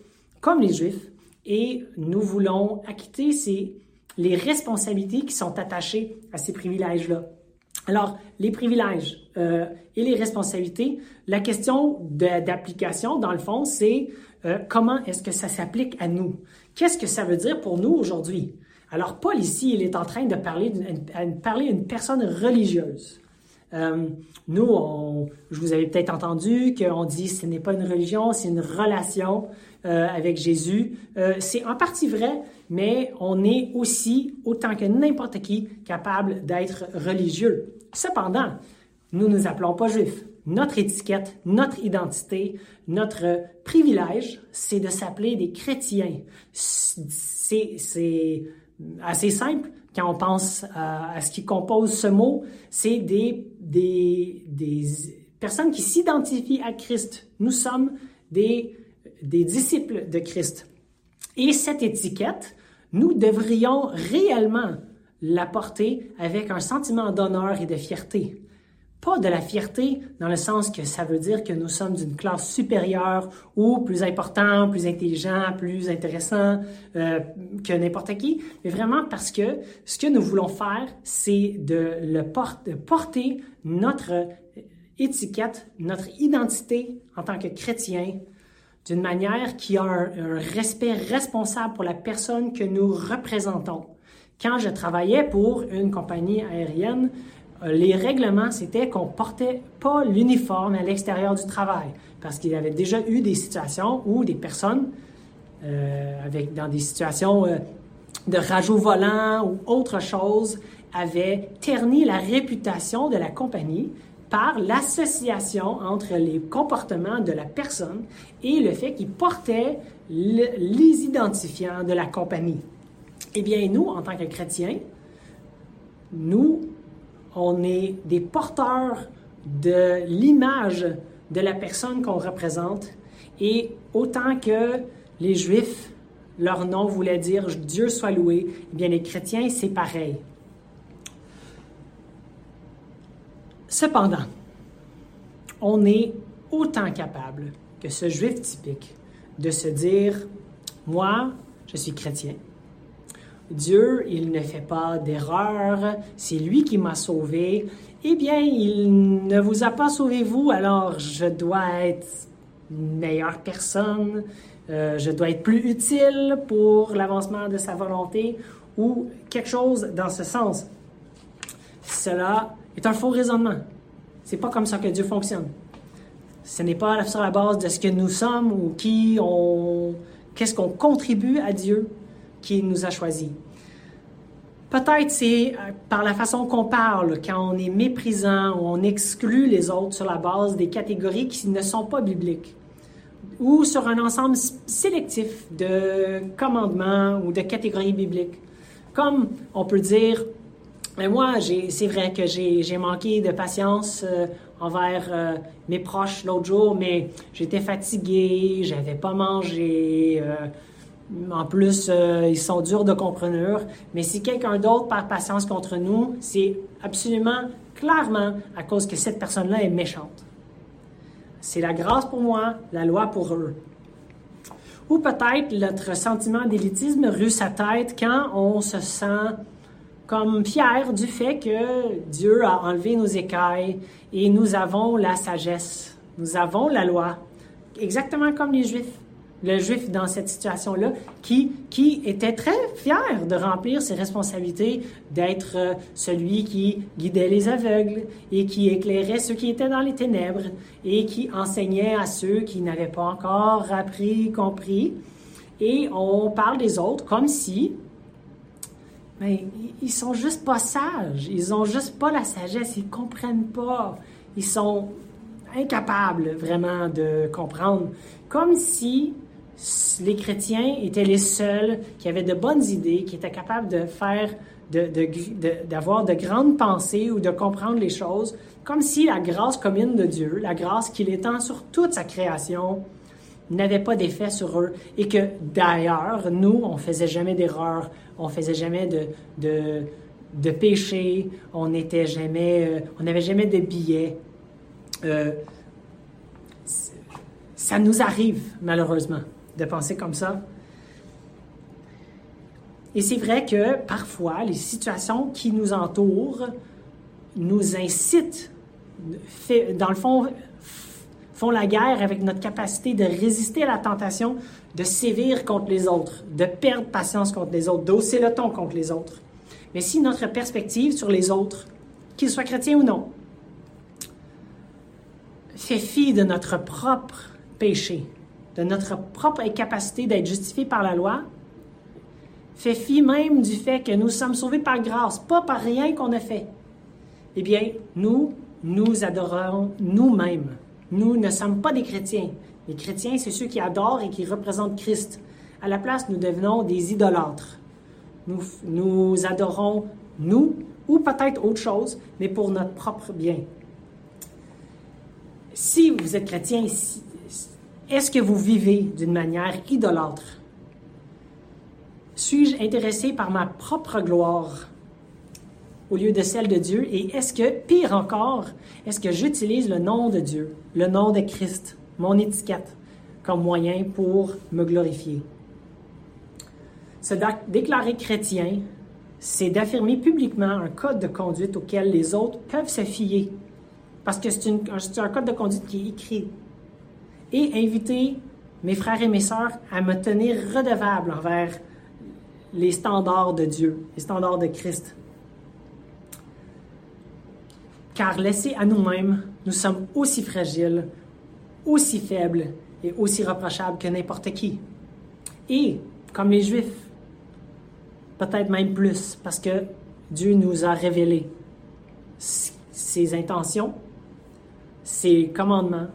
comme les Juifs et nous voulons acquitter ces, les responsabilités qui sont attachées à ces privilèges-là. Alors, les privilèges euh, et les responsabilités, la question d'application, dans le fond, c'est euh, comment est-ce que ça s'applique à nous? Qu'est-ce que ça veut dire pour nous aujourd'hui? Alors, Paul ici, il est en train de parler, parler à une personne religieuse. Euh, nous, je vous avais peut-être entendu qu'on dit ce n'est pas une religion, c'est une relation euh, avec Jésus. Euh, c'est en partie vrai, mais on est aussi, autant que n'importe qui, capable d'être religieux. Cependant, nous ne nous appelons pas juifs. Notre étiquette, notre identité, notre privilège, c'est de s'appeler des chrétiens. C'est assez simple quand on pense à, ce qui compose ce mot. C'est des, des, des personnes qui s'identifient à Christ. Nous sommes des, des disciples de Christ. Et cette étiquette, nous devrions réellement la porter avec un sentiment d'honneur et de fierté. Pas de la fierté dans le sens que ça veut dire que nous sommes d'une classe supérieure ou plus important, plus intelligent, plus intéressant euh, que n'importe qui, mais vraiment parce que ce que nous voulons faire, c'est de, le porter notre étiquette, notre identité en tant que chrétien d'une manière qui a un, respect responsable pour la personne que nous représentons. Quand je travaillais pour une compagnie aérienne, les règlements, c'était qu'on portait pas l'uniforme à l'extérieur du travail, parce qu'il y avait déjà eu des situations où des personnes, euh, avec, dans des situations euh, de rajout volant ou autre chose, avaient terni la réputation de la compagnie par l'association entre les comportements de la personne et le fait qu'il portait les identifiants de la compagnie. Eh bien, nous, en tant que chrétiens, nous, on est des porteurs de l'image de la personne qu'on représente. Et autant que les Juifs, leur nom voulait dire Dieu soit loué, eh bien les chrétiens, c'est pareil. Cependant, on est autant capable que ce Juif typique de se dire, moi, je suis chrétien, Dieu, il ne fait pas d'erreur, c'est lui qui m'a sauvé. Eh bien, il ne vous a pas sauvé vous, alors je dois être une meilleure personne, euh, je dois être plus utile pour l'avancement de sa volonté ou quelque chose dans ce sens. Cela est un faux raisonnement. C'est pas comme ça que Dieu fonctionne. Ce n'est pas sur la base de ce que nous sommes ou qui on, qu'est-ce qu'on contribue à Dieu, qui nous a choisis. Peut-être c'est euh, par la façon qu'on parle, quand on est méprisant ou on exclut les autres sur la base des catégories qui ne sont pas bibliques, ou sur un ensemble sélectif de commandements ou de catégories bibliques. Comme on peut dire, mais moi, c'est vrai que j'ai manqué de patience euh, envers euh, mes proches l'autre jour, mais j'étais fatigué, j'avais pas mangé. En plus, euh, ils sont durs de compreneur. Mais si quelqu'un d'autre perd patience contre nous, c'est absolument clairement à cause que cette personne-là est méchante. C'est la grâce pour moi, la loi pour eux. Ou peut-être notre sentiment d'élitisme rue sa tête quand on se sent comme fier du fait que Dieu a enlevé nos écailles et nous avons la sagesse, nous avons la loi, exactement comme les Juifs. Le juif dans cette situation-là, qui, qui était très fier de remplir ses responsabilités, d'être euh, celui qui guidait les aveugles et qui éclairait ceux qui étaient dans les ténèbres et qui enseignait à ceux qui n'avaient pas encore appris, compris. Et on parle des autres comme si, mais ils sont juste pas sages, ils ont juste pas la sagesse, ils comprennent pas, ils sont incapables vraiment de comprendre, comme si les chrétiens étaient les seuls qui avaient de bonnes idées, qui étaient capables de faire, d'avoir de, de, grandes pensées ou de comprendre les choses, comme si la grâce commune de Dieu, la grâce qu'il étend sur toute sa création, n'avait pas d'effet sur eux et que d'ailleurs, nous, on faisait jamais d'erreur, on faisait jamais de, de, péché, on jamais, euh, n'avait jamais de billets. Euh, ça nous arrive, malheureusement de penser comme ça. Et c'est vrai que parfois, les situations qui nous entourent nous incitent, dans le fond, font la guerre avec notre capacité de résister à la tentation de sévir contre les autres, de perdre patience contre les autres, d'hausser le ton contre les autres. Mais si notre perspective sur les autres, qu'ils soient chrétiens ou non, fait fi de notre propre péché, de notre propre incapacité d'être justifié par la loi, fait fi même du fait que nous sommes sauvés par grâce, pas par rien qu'on a fait. Eh bien, nous, nous adorons nous-mêmes. Nous ne sommes pas des chrétiens. Les chrétiens, c'est ceux qui adorent et qui représentent Christ. À la place, nous devenons des idolâtres. Nous, nous adorons nous, ou peut-être autre chose, mais pour notre propre bien. Si vous êtes chrétien, est-ce que vous vivez d'une manière idolâtre? Suis-je intéressé par ma propre gloire au lieu de celle de Dieu? Et est-ce que, pire encore, est-ce que j'utilise le nom de Dieu, le nom de Christ, mon étiquette, comme moyen pour me glorifier? Se déclarer chrétien, c'est d'affirmer publiquement un code de conduite auquel les autres peuvent se fier. Parce que c'est un code de conduite qui est écrit et inviter mes frères et mes sœurs à me tenir redevable envers les standards de Dieu, les standards de Christ. Car laissés à nous-mêmes, nous sommes aussi fragiles, aussi faibles et aussi reprochables que n'importe qui. Et, comme les Juifs, peut-être même plus, parce que Dieu nous a révélé ses intentions, ses commandements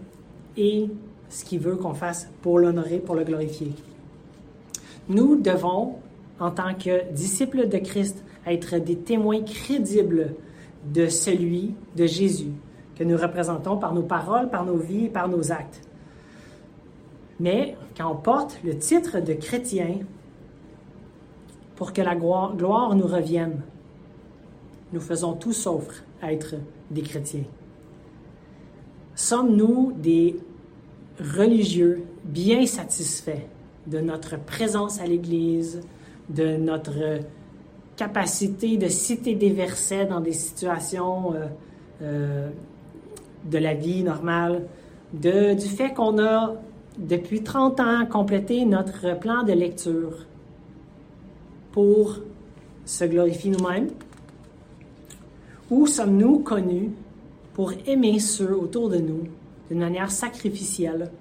et ce qu'il veut qu'on fasse pour l'honorer, pour le glorifier. Nous devons, en tant que disciples de Christ, être des témoins crédibles de celui, de Jésus, que nous représentons par nos paroles, par nos vies par nos actes. Mais quand on porte le titre de chrétien, pour que la gloire nous revienne, nous faisons tout sauf être des chrétiens. Sommes-nous des religieux bien satisfaits de notre présence à l'Église, de notre capacité de citer des versets dans des situations euh, euh, de la vie normale, de, du fait qu'on a depuis 30 ans complété notre plan de lecture pour se glorifier nous-mêmes? Ou sommes-nous connus pour aimer ceux autour de nous d'une manière sacrificielle,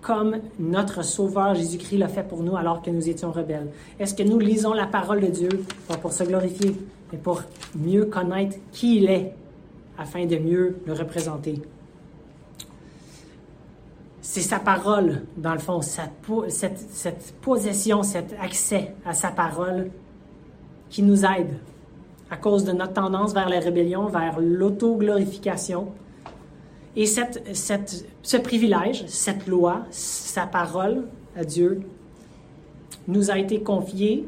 comme notre Sauveur Jésus-Christ l'a fait pour nous alors que nous étions rebelles? Est-ce que nous lisons la parole de Dieu pas pour se glorifier, mais pour mieux connaître qui il est, afin de mieux le représenter? C'est sa parole, dans le fond, cette, cette possession, cet accès à sa parole qui nous aide à cause de notre tendance vers la rébellion, vers l'auto-glorification, et ce privilège, cette loi, sa parole à Dieu, nous a été confié.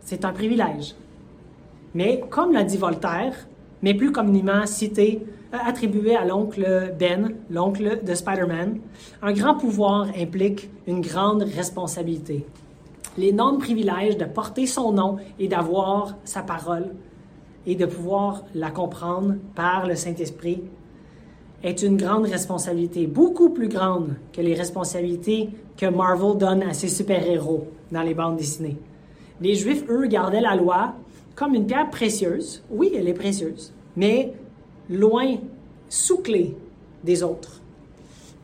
C'est un privilège. Mais comme l'a dit Voltaire, mais plus communément cité, euh, attribué à l'oncle Ben, l'oncle de Spider-Man, un grand pouvoir implique une grande responsabilité. L'énorme privilège de porter son nom et d'avoir sa parole et de pouvoir la comprendre par le Saint-Esprit est une grande responsabilité, beaucoup plus grande que les responsabilités que Marvel donne à ses super-héros dans les bandes dessinées. Les Juifs, eux, gardaient la loi comme une pierre précieuse. Oui, elle est précieuse, mais loin, sous clé des autres.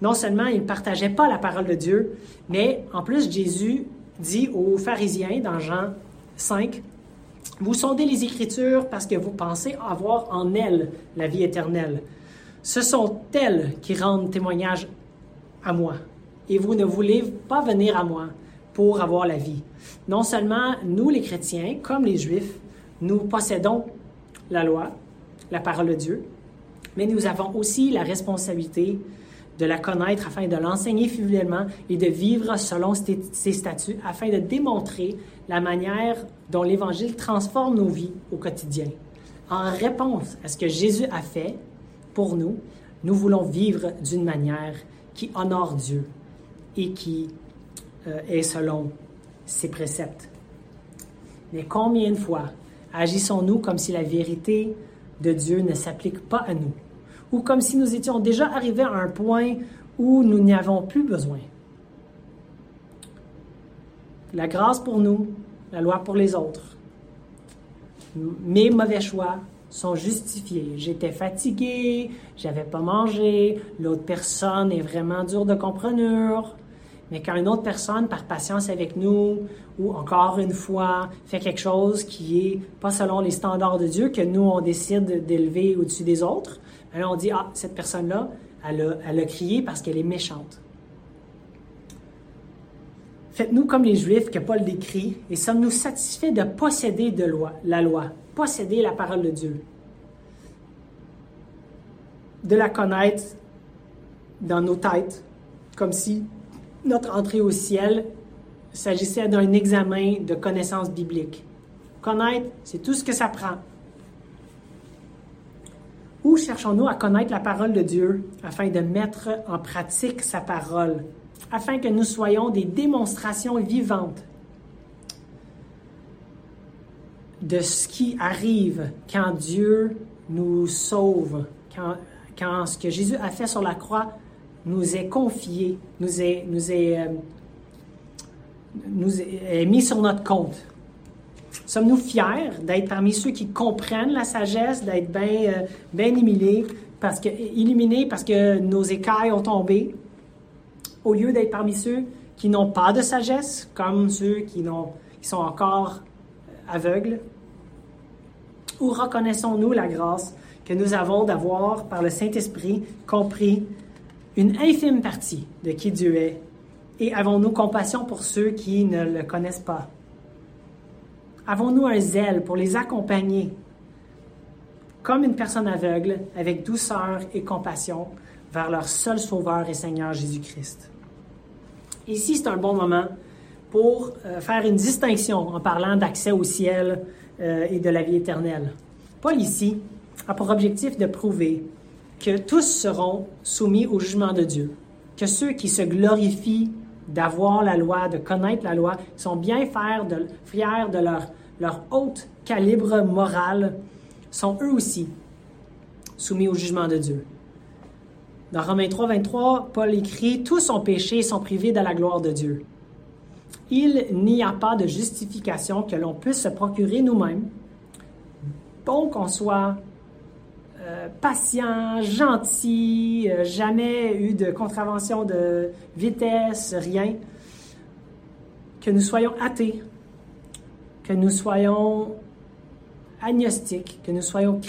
Non seulement ils ne partageaient pas la parole de Dieu, mais en plus Jésus dit aux pharisiens dans Jean 5, Vous sondez les Écritures parce que vous pensez avoir en elles la vie éternelle. Ce sont elles qui rendent témoignage à moi. Et vous ne voulez pas venir à moi pour avoir la vie. Non seulement nous, les chrétiens, comme les juifs, nous possédons la loi, la parole de Dieu, mais nous avons aussi la responsabilité de la connaître afin de l'enseigner fidèlement et de vivre selon ses statuts afin de démontrer la manière dont l'Évangile transforme nos vies au quotidien. En réponse à ce que Jésus a fait pour nous, nous voulons vivre d'une manière qui honore Dieu et qui euh, est selon ses préceptes. Mais combien de fois agissons-nous comme si la vérité de Dieu ne s'applique pas à nous, ou comme si nous étions déjà arrivés à un point où nous n'y avons plus besoin? La grâce pour nous, la loi pour les autres. Mes mauvais choix sont justifiés. J'étais fatigué, j'avais pas mangé, l'autre personne est vraiment dure de comprenure. Mais quand une autre personne, par patience avec nous, ou encore une fois, fait quelque chose qui est pas selon les standards de Dieu, que nous, on décide d'élever au-dessus des autres, alors on dit, ah, cette personne-là, elle a, elle a crié parce qu'elle est méchante. Faites-nous comme les Juifs que Paul décrit, et sommes-nous satisfaits de posséder de loi, la loi, posséder la parole de Dieu, de la connaître dans nos têtes, comme si notre entrée au ciel s'agissait d'un examen de connaissances bibliques. Connaître, c'est tout ce que ça prend. Où cherchons-nous à connaître la parole de Dieu afin de mettre en pratique sa parole, afin que nous soyons des démonstrations vivantes de ce qui arrive quand Dieu nous sauve, quand, quand ce que Jésus a fait sur la croix nous est confié, nous est, nous est, euh, mis sur notre compte. Sommes-nous fiers d'être parmi ceux qui comprennent la sagesse, d'être bien euh, ben illuminés, parce que, illuminés parce que nos écailles ont tombé, au lieu d'être parmi ceux qui n'ont pas de sagesse, comme ceux qui, sont encore aveugles? Ou reconnaissons-nous la grâce que nous avons d'avoir, par le Saint-Esprit, compris une infime partie de qui Dieu est? Et avons-nous compassion pour ceux qui ne le connaissent pas? Avons-nous un zèle pour les accompagner comme une personne aveugle avec douceur et compassion vers leur seul Sauveur et Seigneur Jésus-Christ? Ici, c'est un bon moment pour euh, faire une distinction en parlant d'accès au ciel euh, et de la vie éternelle. Paul ici a pour objectif de prouver que tous seront soumis au jugement de Dieu, que ceux qui se glorifient d'avoir la loi, de connaître la loi, sont bien fiers de, leur, leur haut calibre moral, sont eux aussi soumis au jugement de Dieu. Dans Romains 3, 23, Paul écrit Tous ont péché et sont privés de la gloire de Dieu. Il n'y a pas de justification que l'on puisse se procurer nous-mêmes, bon qu'on soit euh, patient, gentil, euh, jamais eu de contravention de vitesse, rien. Que nous soyons athées, que nous soyons agnostiques, que nous soyons,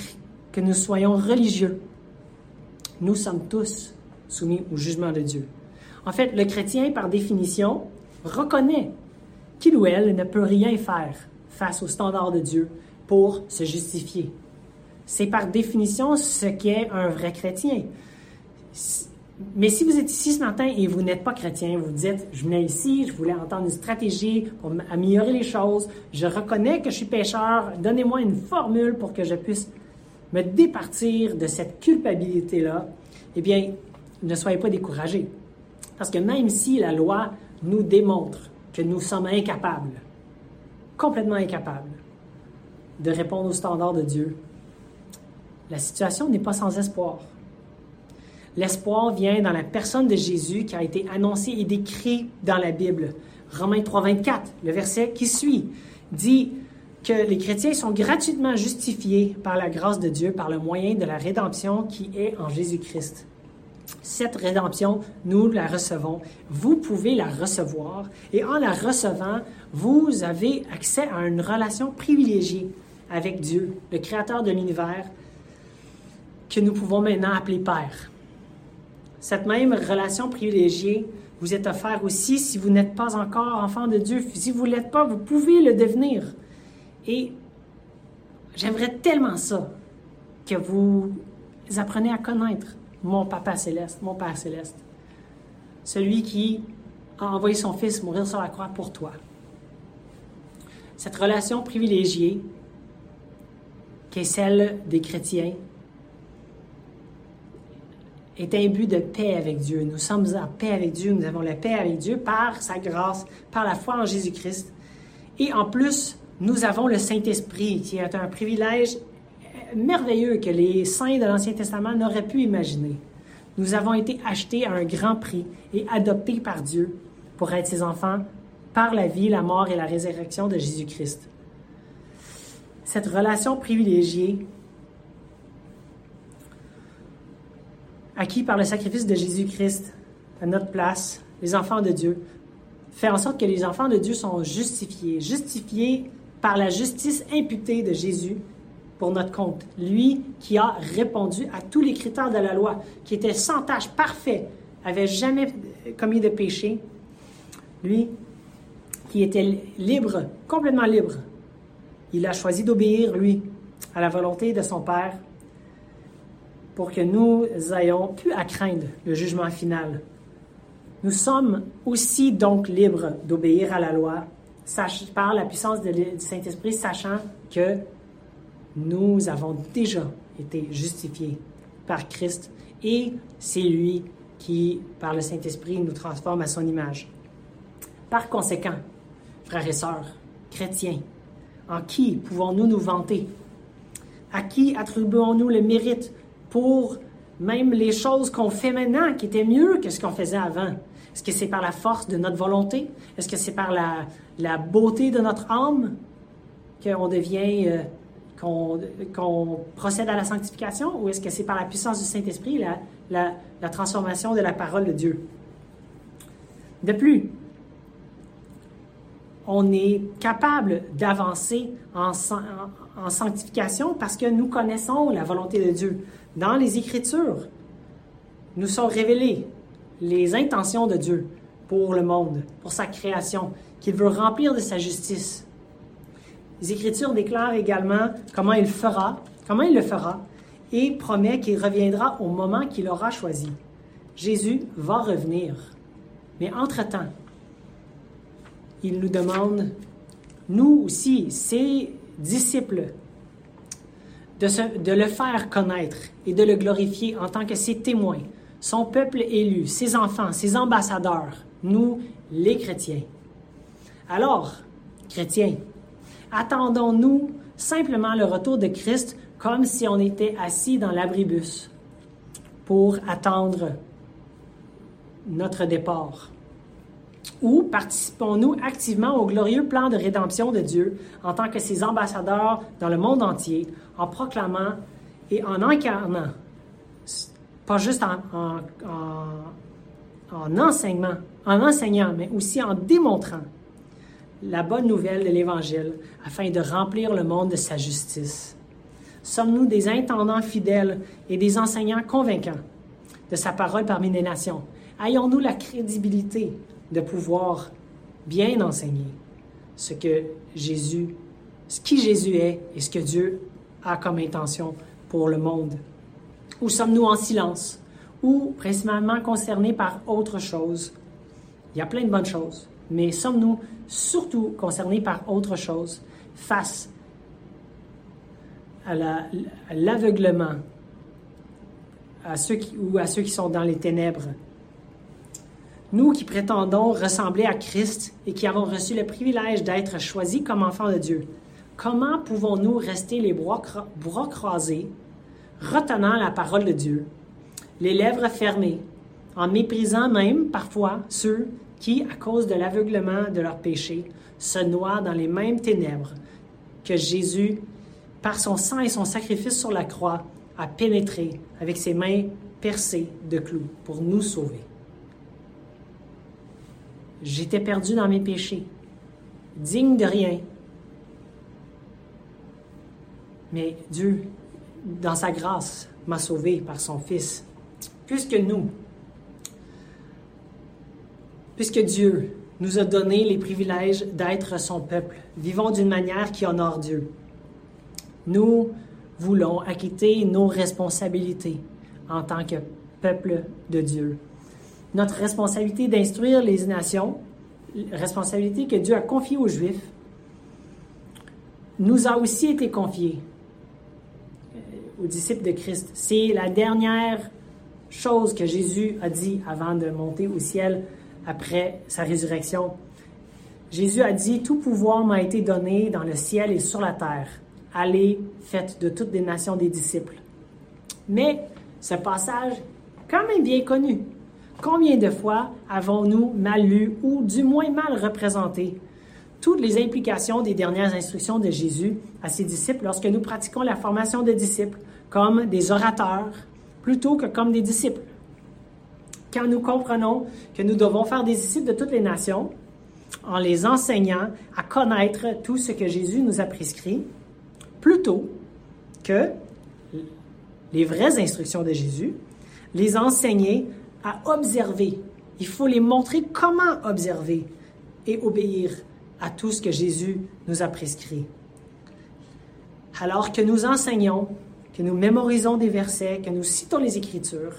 que nous soyons religieux. Nous sommes tous soumis au jugement de Dieu. En fait, le chrétien, par définition, reconnaît qu'il ou elle ne peut rien faire face au standard de Dieu pour se justifier, c'est par définition ce qu'est un vrai chrétien. Mais si vous êtes ici ce matin et vous n'êtes pas chrétien, vous dites, je venais ici, je voulais entendre une stratégie pour améliorer les choses, je reconnais que je suis pécheur, donnez-moi une formule pour que je puisse me départir de cette culpabilité-là, eh bien, ne soyez pas découragés. Parce que même si la loi nous démontre que nous sommes incapables, complètement incapables, de répondre aux standards de Dieu, la situation n'est pas sans espoir. L'espoir vient dans la personne de Jésus qui a été annoncé et décrit dans la Bible. Romains 3, 24, le verset qui suit, dit que les chrétiens sont gratuitement justifiés par la grâce de Dieu par le moyen de la rédemption qui est en Jésus-Christ. Cette rédemption, nous la recevons. Vous pouvez la recevoir et en la recevant, vous avez accès à une relation privilégiée avec Dieu, le Créateur de l'univers, que nous pouvons maintenant appeler Père. Cette même relation privilégiée vous est offerte aussi si vous n'êtes pas encore enfant de Dieu. Si vous ne l'êtes pas, vous pouvez le devenir. Et j'aimerais tellement ça, que vous appreniez à connaître mon Papa céleste, mon Père céleste. Celui qui a envoyé son Fils mourir sur la croix pour toi. Cette relation privilégiée, qui est celle des chrétiens, est but de paix avec Dieu. Nous sommes en paix avec Dieu, nous avons la paix avec Dieu par sa grâce, par la foi en Jésus-Christ. Et en plus, nous avons le Saint-Esprit, qui est un privilège merveilleux que les saints de l'Ancien Testament n'auraient pu imaginer. Nous avons été achetés à un grand prix et adoptés par Dieu pour être ses enfants par la vie, la mort et la résurrection de Jésus-Christ. Cette relation privilégiée, acquis par le sacrifice de Jésus-Christ à notre place, les enfants de Dieu, fait en sorte que les enfants de Dieu sont justifiés, justifiés par la justice imputée de Jésus pour notre compte. Lui qui a répondu à tous les critères de la loi, qui était sans tâche, parfait, avait jamais commis de péché. Lui qui était libre, complètement libre, il a choisi d'obéir, lui, à la volonté de son Père pour que nous ayons pu à craindre le jugement final. Nous sommes aussi donc libres d'obéir à la loi par la puissance du Saint-Esprit, sachant que nous avons déjà été justifiés par Christ et c'est lui qui, par le Saint-Esprit, nous transforme à son image. Par conséquent, frères et sœurs, chrétiens, en qui pouvons-nous nous vanter? À qui attribuons-nous le mérite pour même les choses qu'on fait maintenant qui étaient mieux que ce qu'on faisait avant? Est-ce que c'est par la force de notre volonté? Est-ce que c'est par la, la, beauté de notre âme qu'on devient, euh, qu'on procède à la sanctification? Ou est-ce que c'est par la puissance du Saint-Esprit, la, la, transformation de la parole de Dieu? De plus, on est capable d'avancer en, en, sanctification parce que nous connaissons la volonté de Dieu. Dans les Écritures, nous sont révélées les intentions de Dieu pour le monde, pour sa création, qu'il veut remplir de sa justice. Les Écritures déclarent également comment il fera, comment il le fera, et promet qu'il reviendra au moment qu'il aura choisi. Jésus va revenir. Mais entre-temps, il nous demande, nous aussi, ses disciples, de, de le faire connaître et de le glorifier en tant que ses témoins son peuple élu, ses enfants, ses ambassadeurs, nous, les chrétiens. Alors, chrétiens, attendons-nous simplement le retour de Christ comme si on était assis dans l'abribus pour attendre notre départ? Ou participons-nous activement au glorieux plan de rédemption de Dieu en tant que ses ambassadeurs dans le monde entier, en proclamant et en incarnant pas juste en, en, enseignement, en enseignant, mais aussi en démontrant la bonne nouvelle de l'Évangile afin de remplir le monde de sa justice. Sommes-nous des intendants fidèles et des enseignants convaincants de sa parole parmi les nations? Ayons-nous la crédibilité de pouvoir bien enseigner ce que Jésus, ce qui Jésus est et ce que Dieu a comme intention pour le monde? Ou sommes-nous en silence? Ou principalement concernés par autre chose? Il y a plein de bonnes choses, mais sommes-nous surtout concernés par autre chose face à l'aveuglement à ceux ou à ceux qui sont dans les ténèbres? Nous qui prétendons ressembler à Christ et qui avons reçu le privilège d'être choisis comme enfants de Dieu, comment pouvons-nous rester les bras croisés retenant la parole de Dieu, les lèvres fermées, en méprisant même parfois ceux qui, à cause de l'aveuglement de leurs péchés, se noient dans les mêmes ténèbres que Jésus, par son sang et son sacrifice sur la croix, a pénétré avec ses mains percées de clous pour nous sauver. J'étais perdu dans mes péchés, digne de rien. Mais Dieu, dans sa grâce, m'a sauvé par son Fils. Puisque nous, puisque Dieu nous a donné les privilèges d'être son peuple, vivons d'une manière qui honore Dieu. Nous voulons acquitter nos responsabilités en tant que peuple de Dieu. Notre responsabilité d'instruire les nations, responsabilité que Dieu a confiée aux Juifs, nous a aussi été confiée aux disciples de Christ. C'est la dernière chose que Jésus a dit avant de monter au ciel après sa résurrection. Jésus a dit, Tout pouvoir m'a été donné dans le ciel et sur la terre. Allez, faites de toutes les nations des disciples. Mais ce passage, quand même bien connu. Combien de fois avons-nous mal lu ou du moins mal représenté toutes les implications des dernières instructions de Jésus à ses disciples lorsque nous pratiquons la formation de disciples comme des orateurs plutôt que comme des disciples? quand nous comprenons que nous devons faire des disciples de toutes les nations en les enseignant à connaître tout ce que Jésus nous a prescrit, plutôt que les vraies instructions de Jésus, les enseigner à observer. Il faut les montrer comment observer et obéir à tout ce que Jésus nous a prescrit. Alors que nous enseignons, que nous mémorisons des versets, que nous citons les Écritures,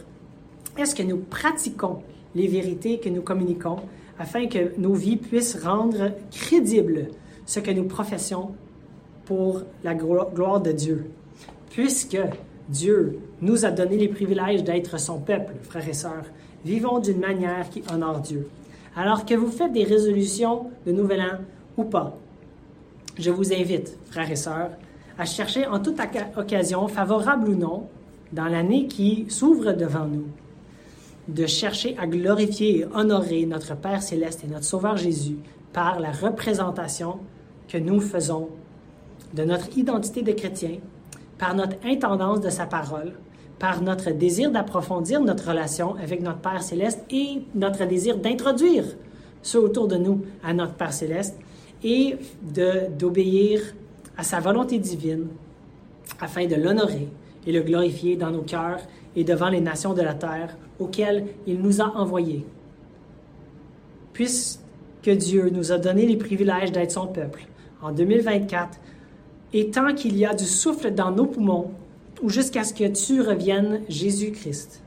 est-ce que nous pratiquons les vérités que nous communiquons afin que nos vies puissent rendre crédible ce que nous professons pour la gloire de Dieu? Puisque Dieu nous a donné les privilèges d'être son peuple, frères et sœurs, vivons d'une manière qui honore Dieu. Alors que vous faites des résolutions de Nouvel An ou pas, je vous invite, frères et sœurs, à chercher en toute occasion, favorable ou non, dans l'année qui s'ouvre devant nous, de chercher à glorifier et honorer notre Père céleste et notre Sauveur Jésus par la représentation que nous faisons de notre identité de chrétien, par notre intendance de sa parole, par notre désir d'approfondir notre relation avec notre Père céleste et notre désir d'introduire ceux autour de nous à notre Père céleste et d'obéir à sa volonté divine afin de l'honorer et le glorifier dans nos cœurs et devant les nations de la terre auxquelles il nous a envoyés. Puisque Dieu nous a donné les privilèges d'être son peuple en 2024, et tant qu'il y a du souffle dans nos poumons, ou jusqu'à ce que tu reviennes, Jésus-Christ,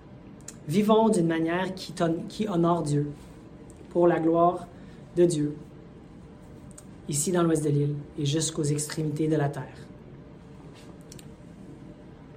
vivons d'une manière qui, qui honore Dieu, pour la gloire de Dieu, ici dans l'ouest de l'île et jusqu'aux extrémités de la terre.